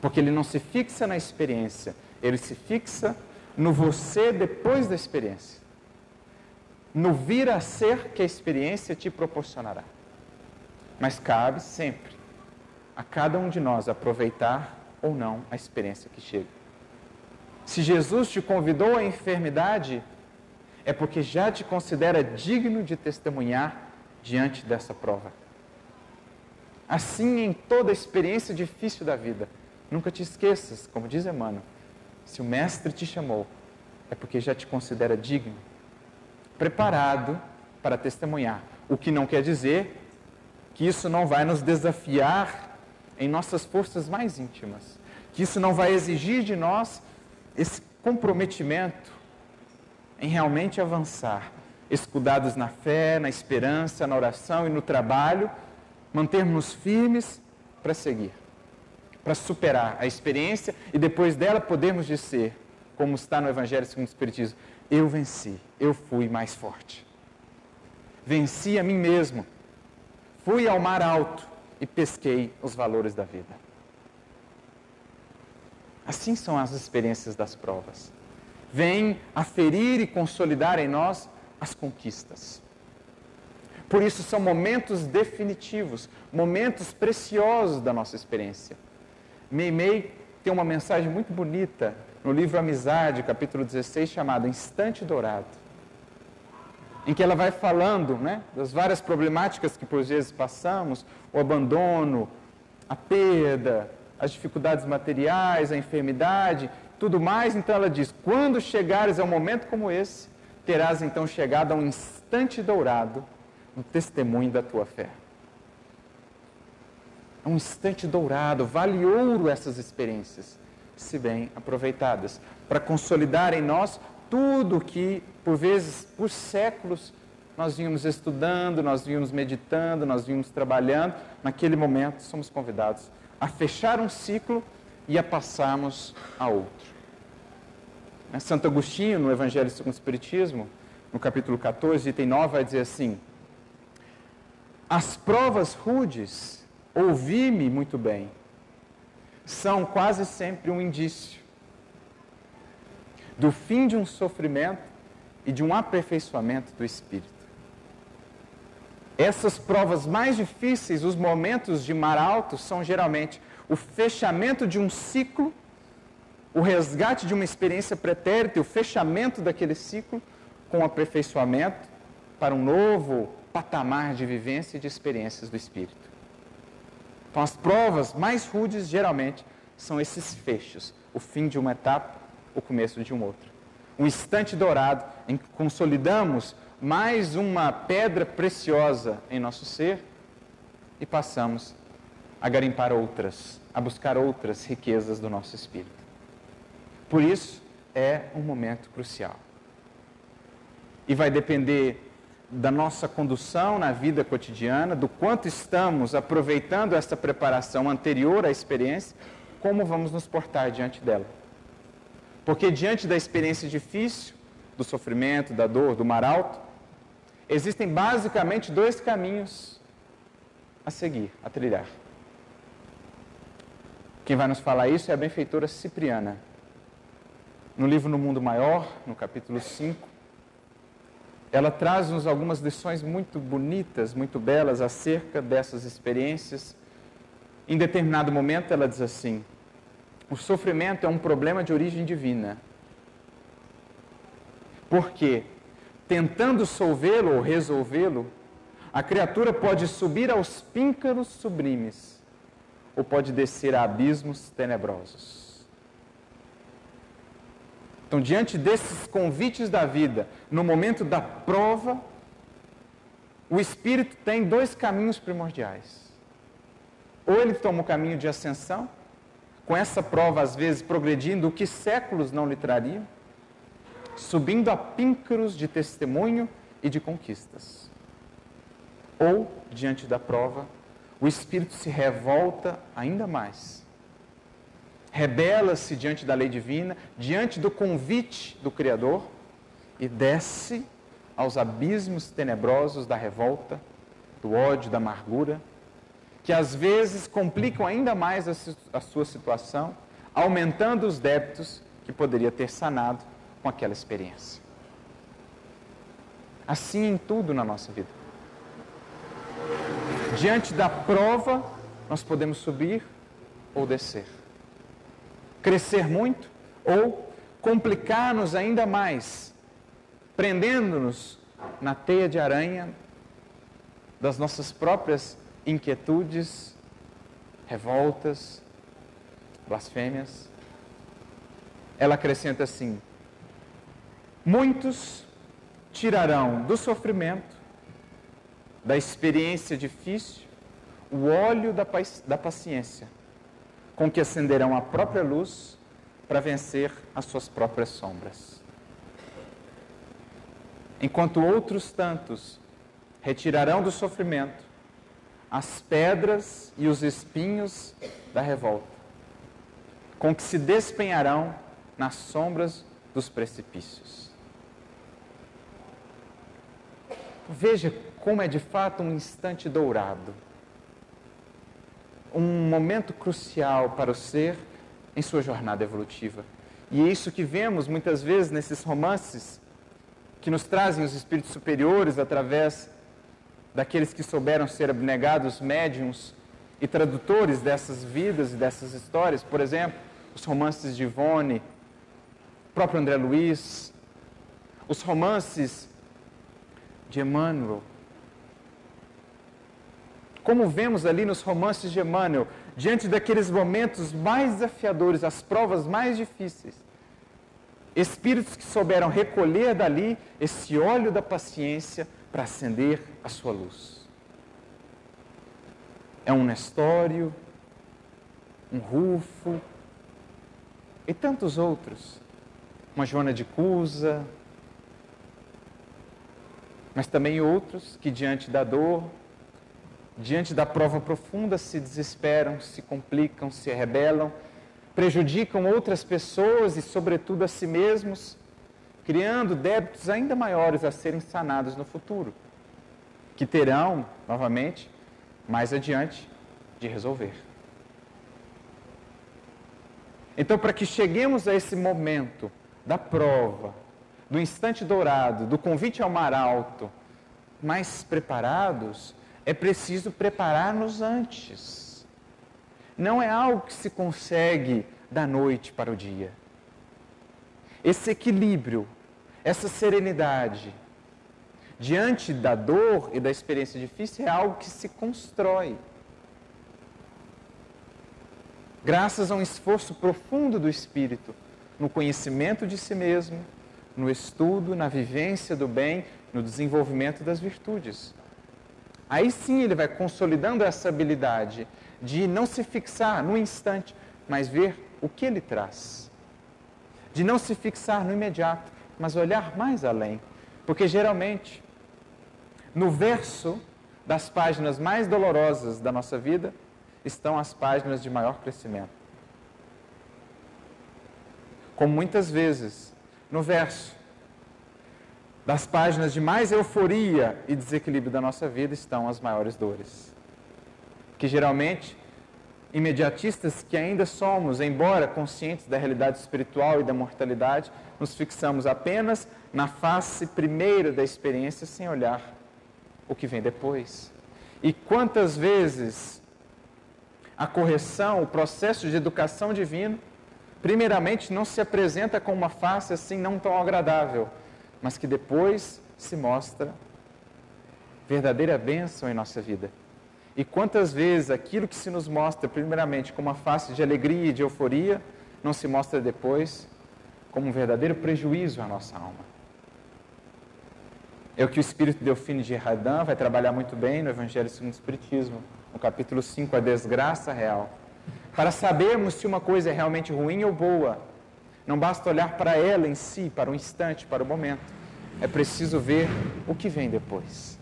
Porque Ele não se fixa na experiência, Ele se fixa no você depois da experiência. No vir a ser que a experiência te proporcionará. Mas cabe sempre a cada um de nós aproveitar ou não a experiência que chega. Se Jesus te convidou à enfermidade, é porque já te considera digno de testemunhar diante dessa prova. Assim, em toda experiência difícil da vida, nunca te esqueças, como diz Emmanuel, se o Mestre te chamou, é porque já te considera digno, preparado para testemunhar. O que não quer dizer que isso não vai nos desafiar em nossas forças mais íntimas, que isso não vai exigir de nós esse comprometimento em realmente avançar, escudados na fé, na esperança, na oração e no trabalho, mantermos firmes para seguir, para superar a experiência e depois dela podermos dizer, como está no Evangelho segundo o Espiritismo, eu venci, eu fui mais forte. Venci a mim mesmo, fui ao mar alto e pesquei os valores da vida. Assim são as experiências das provas. Vêm aferir e consolidar em nós as conquistas. Por isso são momentos definitivos, momentos preciosos da nossa experiência. Meimei tem uma mensagem muito bonita no livro Amizade, capítulo 16, chamado Instante Dourado, em que ela vai falando né, das várias problemáticas que por vezes passamos, o abandono, a perda, as dificuldades materiais, a enfermidade, tudo mais. Então ela diz: quando chegares a um momento como esse, terás então chegado a um instante dourado no testemunho da tua fé. É um instante dourado, vale ouro essas experiências, se bem aproveitadas, para consolidar em nós tudo que, por vezes, por séculos, nós vínhamos estudando, nós vínhamos meditando, nós vínhamos trabalhando. Naquele momento, somos convidados a fechar um ciclo e a passarmos a outro. Né, Santo Agostinho, no Evangelho segundo o Espiritismo, no capítulo 14, item 9, vai dizer assim: As provas rudes, ouvi-me muito bem, são quase sempre um indício do fim de um sofrimento e de um aperfeiçoamento do espírito. Essas provas mais difíceis, os momentos de mar alto, são geralmente o fechamento de um ciclo, o resgate de uma experiência pretérita e o fechamento daquele ciclo com aperfeiçoamento para um novo patamar de vivência e de experiências do Espírito. Então, as provas mais rudes, geralmente, são esses fechos, o fim de uma etapa, o começo de um outro. Um instante dourado em que consolidamos mais uma pedra preciosa em nosso ser e passamos a garimpar outras, a buscar outras riquezas do nosso espírito. Por isso, é um momento crucial. E vai depender da nossa condução na vida cotidiana, do quanto estamos aproveitando essa preparação anterior à experiência, como vamos nos portar diante dela. Porque diante da experiência difícil, do sofrimento, da dor, do mar alto, existem basicamente dois caminhos a seguir, a trilhar. Quem vai nos falar isso é a benfeitora Cipriana. No livro No Mundo Maior, no capítulo 5, ela traz-nos algumas lições muito bonitas, muito belas acerca dessas experiências. Em determinado momento, ela diz assim: o sofrimento é um problema de origem divina. Porque, tentando solvê-lo ou resolvê-lo, a criatura pode subir aos píncaros sublimes ou pode descer a abismos tenebrosos. Então, diante desses convites da vida, no momento da prova, o espírito tem dois caminhos primordiais. Ou ele toma o caminho de ascensão, com essa prova às vezes progredindo o que séculos não lhe trariam, subindo a píncaros de testemunho e de conquistas. Ou, diante da prova, o espírito se revolta ainda mais. Rebela-se diante da lei divina, diante do convite do Criador e desce aos abismos tenebrosos da revolta, do ódio, da amargura, que às vezes complicam ainda mais a, sua situação, aumentando os débitos que poderia ter sanado com aquela experiência. Assim em tudo na nossa vida. Diante da prova, nós podemos subir ou descer. Crescer muito ou complicar-nos ainda mais, prendendo-nos na teia de aranha das nossas próprias inquietudes, revoltas, blasfêmias. Ela acrescenta assim: muitos tirarão do sofrimento da experiência difícil, o óleo da, paciência, com que acenderão a própria luz para vencer as suas próprias sombras. Enquanto outros tantos retirarão do sofrimento as pedras e os espinhos da revolta, com que se despenharão nas sombras dos precipícios. Veja como é de fato um instante dourado. Um momento crucial para o ser em sua jornada evolutiva. E é isso que vemos muitas vezes nesses romances que nos trazem os espíritos superiores através daqueles que souberam ser abnegados médiums e tradutores dessas vidas e dessas histórias. Por exemplo, os romances de Ivone, próprio André Luiz, os romances de Emmanuel, como vemos ali nos romances de Emmanuel, diante daqueles momentos mais desafiadores, as provas mais difíceis. Espíritos que souberam recolher dali esse óleo da paciência para acender a sua luz. É um Nestório, um Rufo e tantos outros. Uma Joana de Cusa, mas também outros que diante da dor, diante da prova profunda, se desesperam, se complicam, se rebelam, prejudicam outras pessoas e, sobretudo, a si mesmos, criando débitos ainda maiores a serem sanados no futuro, que terão, novamente, mais adiante, de resolver. Então, para que cheguemos a esse momento da prova, do instante dourado, do convite ao mar alto, mais preparados, é preciso preparar-nos antes. Não é algo que se consegue da noite para o dia. Esse equilíbrio, essa serenidade, diante da dor e da experiência difícil, é algo que se constrói. Graças a um esforço profundo do espírito, no conhecimento de si mesmo, no estudo, na vivência do bem, no desenvolvimento das virtudes. Aí sim ele vai consolidando essa habilidade de não se fixar no instante, mas ver o que ele traz. De não se fixar no imediato, mas olhar mais além. Porque geralmente, no verso das páginas mais dolorosas da nossa vida, estão as páginas de maior crescimento. Como muitas vezes, no verso das páginas de mais euforia e desequilíbrio da nossa vida estão as maiores dores. Que geralmente, imediatistas que ainda somos, embora conscientes da realidade espiritual e da mortalidade, nos fixamos apenas na face primeira da experiência sem olhar o que vem depois. E quantas vezes a correção, o processo de educação divino, primeiramente não se apresenta com uma face assim não tão agradável, mas que depois se mostra verdadeira bênção em nossa vida. E quantas vezes aquilo que se nos mostra primeiramente com uma face de alegria e de euforia, não se mostra depois como um verdadeiro prejuízo à nossa alma. É o que o espírito Delfine de Radan vai trabalhar muito bem no Evangelho segundo o Espiritismo, no capítulo 5, a desgraça real. Para sabermos se uma coisa é realmente ruim ou boa, não basta olhar para ela em si, para o instante, para o momento. É preciso ver o que vem depois.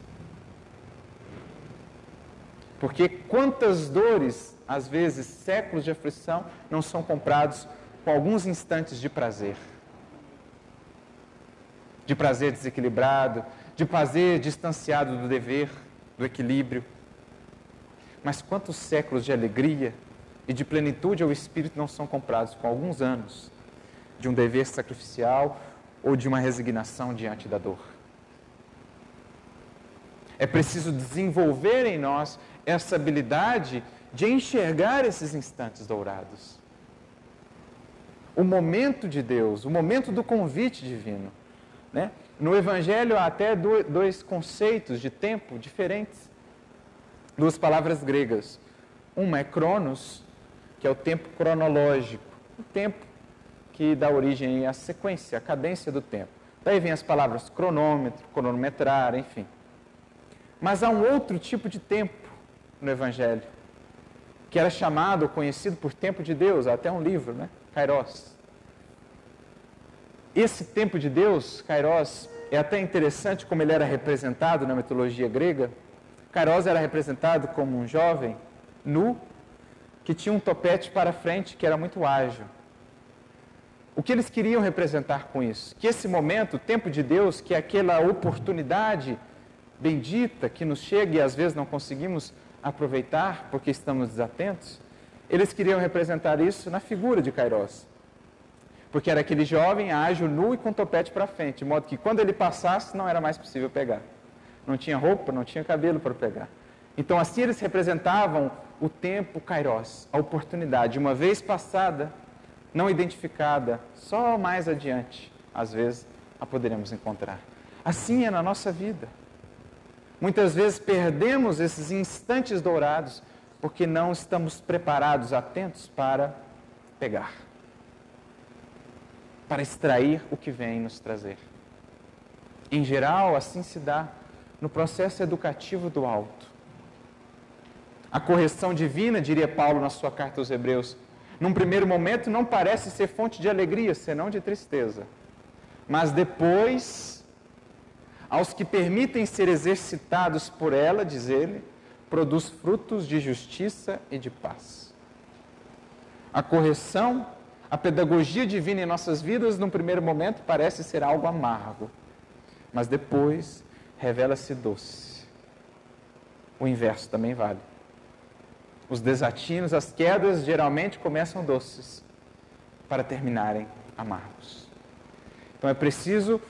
Porque quantas dores, às vezes séculos de aflição, não são comprados com alguns instantes de prazer. De prazer desequilibrado, de prazer distanciado do dever, do equilíbrio. Mas quantos séculos de alegria e de plenitude ao espírito não são comprados com alguns anos de um dever sacrificial ou de uma resignação diante da dor. É preciso desenvolver em nós essa habilidade de enxergar esses instantes dourados. O momento de Deus, o momento do convite divino. Né? No Evangelho há até dois conceitos de tempo diferentes, duas palavras gregas. Uma é cronos, que é o tempo cronológico, o tempo que dá origem à sequência, à cadência do tempo. Daí vem as palavras cronômetro, cronometrar, enfim. Mas há um outro tipo de tempo no Evangelho, que era chamado, conhecido por tempo de Deus, há até um livro, né? Kairos. Esse tempo de Deus, Kairos, é até interessante como ele era representado na mitologia grega. Kairos era representado como um jovem nu que tinha um topete para frente que era muito ágil. O que eles queriam representar com isso? Que esse momento, o tempo de Deus, que é aquela oportunidade bendita que nos chega e às vezes não conseguimos aproveitar porque estamos desatentos, eles queriam representar isso na figura de Kairos. Porque era aquele jovem ágil, nu e com topete para frente, de modo que quando ele passasse não era mais possível pegar. Não tinha roupa, não tinha cabelo para pegar. Então assim eles representavam o tempo Kairos, a oportunidade, uma vez passada, não identificada, só mais adiante, às vezes, a poderemos encontrar. Assim é na nossa vida. Muitas vezes perdemos esses instantes dourados porque não estamos preparados, atentos para pegar, para extrair o que vem nos trazer. Em geral, assim se dá no processo educativo do alto. A correção divina, diria Paulo na sua carta aos Hebreus, num primeiro momento não parece ser fonte de alegria, senão de tristeza. Mas depois, aos que permitem ser exercitados por ela, diz ele, produz frutos de justiça e de paz. A correção, a pedagogia divina em nossas vidas, num primeiro momento, parece ser algo amargo, mas depois revela-se doce. O inverso também vale. Os desatinos, as quedas geralmente começam doces para terminarem amargos. Então é preciso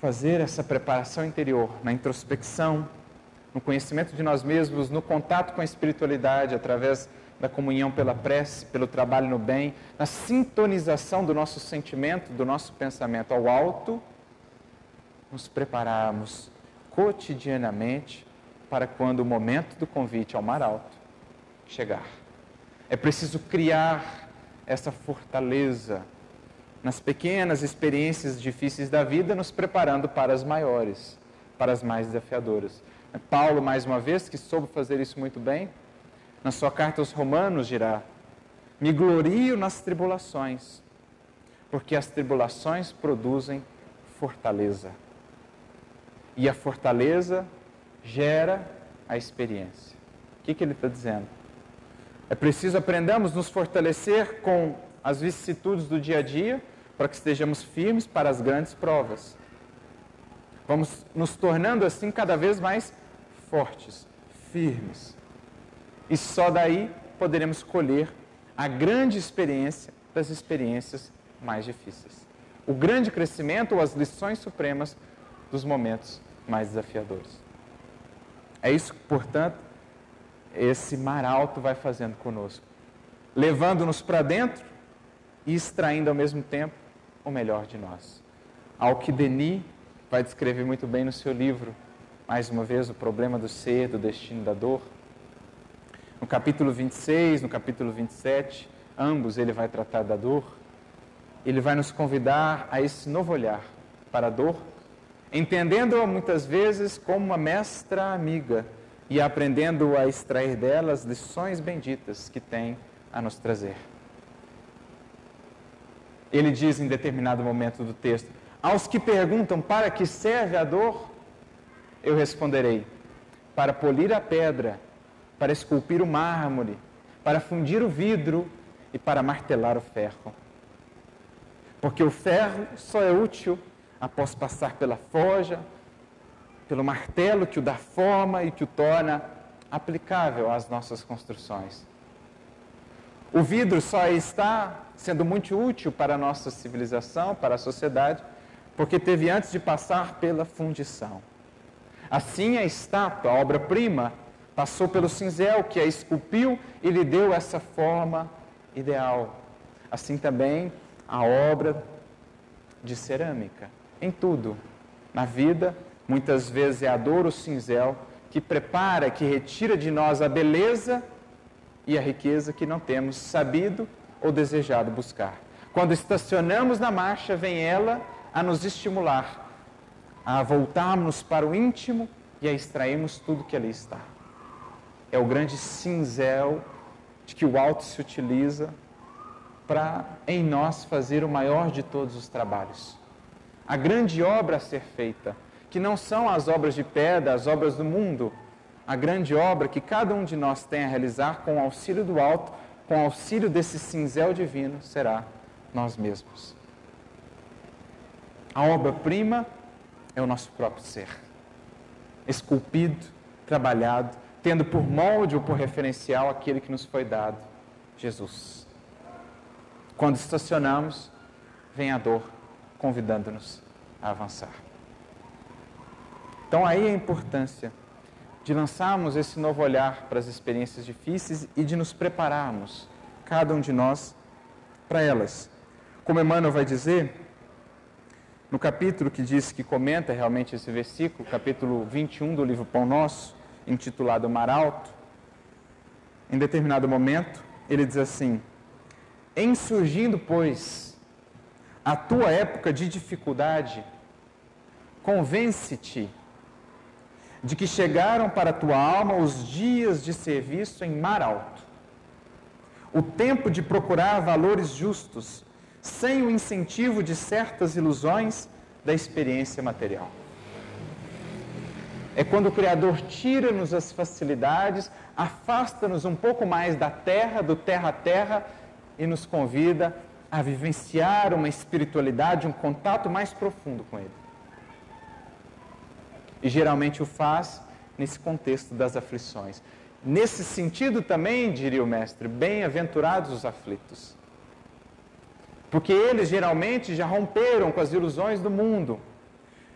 fazer essa preparação interior na introspecção, no conhecimento de nós mesmos, no contato com a espiritualidade através da comunhão pela prece, pelo trabalho no bem, na sintonização do nosso sentimento, do nosso pensamento ao alto, nos prepararmos cotidianamente para quando o momento do convite ao mar alto chegar. É preciso criar essa fortaleza nas pequenas experiências difíceis da vida, nos preparando para as maiores, para as mais desafiadoras. Paulo, mais uma vez, que soube fazer isso muito bem, na sua carta aos Romanos dirá: Me glorio nas tribulações, porque as tribulações produzem fortaleza. E a fortaleza gera a experiência. O que, que ele está dizendo? É preciso aprendamos nos fortalecer com as vicissitudes do dia a dia para que estejamos firmes para as grandes provas. Vamos nos tornando assim cada vez mais fortes, firmes. E só daí poderemos colher a grande experiência das experiências mais difíceis. O grande crescimento ou as lições supremas dos momentos mais desafiadores. É isso portanto, esse mar alto vai fazendo conosco, levando-nos para dentro e extraindo ao mesmo tempo o melhor de nós. Ao que Denis vai descrever muito bem no seu livro, mais uma vez, o problema do ser, do destino da dor. No capítulo 26, no capítulo 27, ambos ele vai tratar da dor. Ele vai nos convidar a esse novo olhar para a dor, entendendo-a muitas vezes como uma mestra amiga e aprendendo a extrair delas lições benditas que tem a nos trazer. Ele diz em determinado momento do texto: Aos que perguntam para que serve a dor, eu responderei: para polir a pedra, para esculpir o mármore, para fundir o vidro e para martelar o ferro. Porque o ferro só é útil após passar pela forja, pelo martelo que o dá forma e que o torna aplicável às nossas construções. O vidro só está sendo muito útil para a nossa civilização, para a sociedade, porque teve antes de passar pela fundição. Assim, a estátua, a obra-prima, passou pelo cinzel que a esculpiu e lhe deu essa forma ideal. Assim também a obra de cerâmica, em tudo, na vida Muitas vezes é a dor, o cinzel, que prepara, que retira de nós a beleza e a riqueza que não temos sabido ou desejado buscar. Quando estacionamos na marcha, vem ela a nos estimular, a voltarmos para o íntimo e a extrairmos tudo que ali está. É o grande cinzel de que o alto se utiliza para em nós fazer o maior de todos os trabalhos. A grande obra a ser feita que não são as obras de pedra, as obras do mundo, a grande obra que cada um de nós tem a realizar com o auxílio do alto, com o auxílio desse cinzel divino, será nós mesmos. A obra-prima é o nosso próprio ser, esculpido, trabalhado, tendo por molde ou por referencial aquele que nos foi dado, Jesus. Quando estacionamos, vem a dor convidando-nos a avançar. Então, aí a importância de lançarmos esse novo olhar para as experiências difíceis e de nos prepararmos, cada um de nós, para elas. Como Emmanuel vai dizer, no capítulo que diz que comenta realmente esse versículo, capítulo 21 do livro Pão Nosso, intitulado Mar Alto, em determinado momento, ele diz assim: Em surgindo, pois, a tua época de dificuldade, convence-te de que chegaram para a tua alma os dias de serviço em mar alto. O tempo de procurar valores justos, sem o incentivo de certas ilusões da experiência material. É quando o Criador tira-nos as facilidades, afasta-nos um pouco mais da terra, do terra a terra, e nos convida a vivenciar uma espiritualidade, um contato mais profundo com Ele. E geralmente o faz nesse contexto das aflições. Nesse sentido também, diria o mestre, bem-aventurados os aflitos. Porque eles geralmente já romperam com as ilusões do mundo,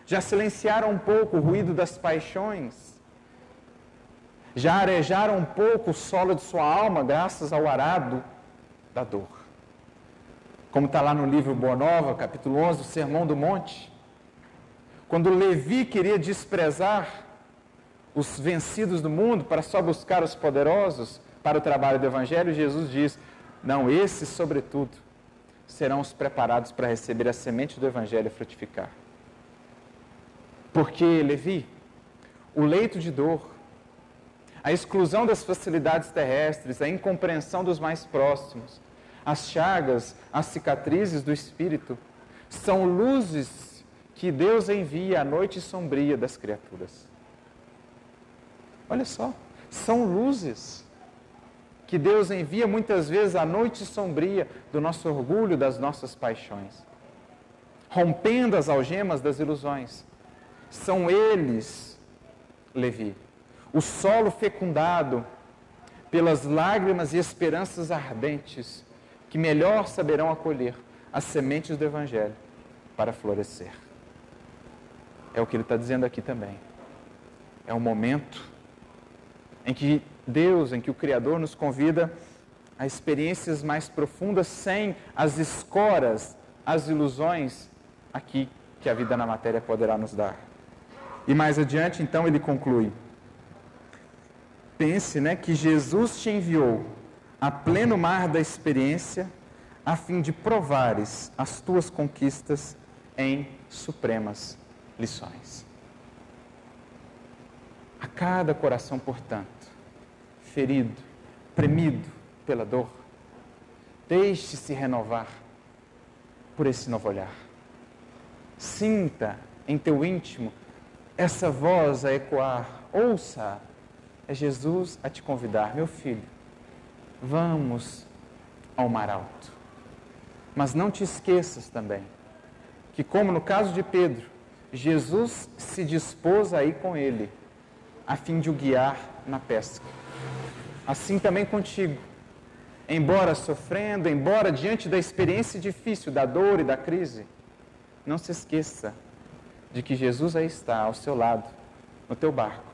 já silenciaram um pouco o ruído das paixões, já arejaram um pouco o solo de sua alma graças ao arado da dor. Como está lá no livro Boa Nova, capítulo 11, o Sermão do Monte. Quando Levi queria desprezar os vencidos do mundo para só buscar os poderosos para o trabalho do Evangelho, Jesus diz: Não, esses, sobretudo, serão os preparados para receber a semente do Evangelho e frutificar. Porque, Levi, o leito de dor, a exclusão das facilidades terrestres, a incompreensão dos mais próximos, as chagas, as cicatrizes do espírito, são luzes que Deus envia à noite sombria das criaturas. Olha só, são luzes que Deus envia muitas vezes à noite sombria do nosso orgulho, das nossas paixões, rompendo as algemas das ilusões. São eles, Levi, o solo fecundado pelas lágrimas e esperanças ardentes que melhor saberão acolher as sementes do Evangelho para florescer. É o que ele está dizendo aqui também. É um momento em que Deus, em que o Criador nos convida a experiências mais profundas sem as escoras, as ilusões aqui que a vida na matéria poderá nos dar. E mais adiante, então, ele conclui: Pense, né, que Jesus te enviou a pleno mar da experiência a fim de provares as tuas conquistas em supremas lições. A cada coração, portanto, ferido, premido pela dor, deixe-se renovar por esse novo olhar. Sinta em teu íntimo essa voz a ecoar, ouça, é Jesus a te convidar, meu filho, vamos ao mar alto. Mas não te esqueças também que, como no caso de Pedro, Jesus se dispôs a ir com ele, a fim de o guiar na pesca. Assim também contigo. Embora sofrendo, embora diante da experiência difícil, da dor e da crise, não se esqueça de que Jesus aí está ao seu lado, no teu barco,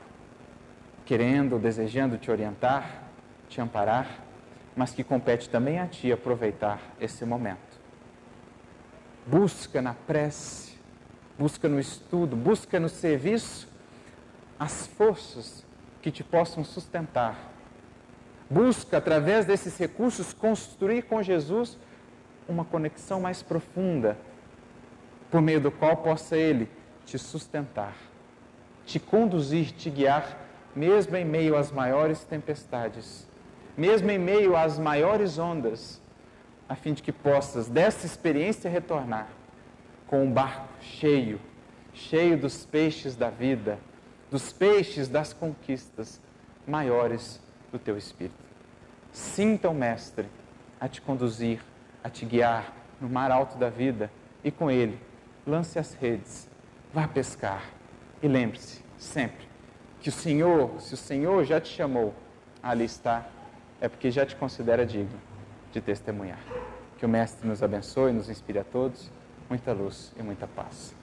querendo, desejando te orientar, te amparar, mas que compete também a ti aproveitar esse momento Busca na prece, busca no estudo, busca no serviço as forças que te possam sustentar. Busca, através desses recursos, construir com Jesus uma conexão mais profunda, por meio do qual possa Ele te sustentar, te conduzir, te guiar, mesmo em meio às maiores tempestades, mesmo em meio às maiores ondas a fim de que possas dessa experiência retornar com um barco cheio, cheio dos peixes da vida, dos peixes das conquistas maiores do teu espírito. Sinta o Mestre a te conduzir, a te guiar no mar alto da vida e com ele lance as redes, vá pescar e lembre-se sempre que o Senhor, se o Senhor já te chamou, ali está, é porque já te considera digno de testemunhar. Que o Mestre nos abençoe, nos inspire a todos. Muita luz e muita paz.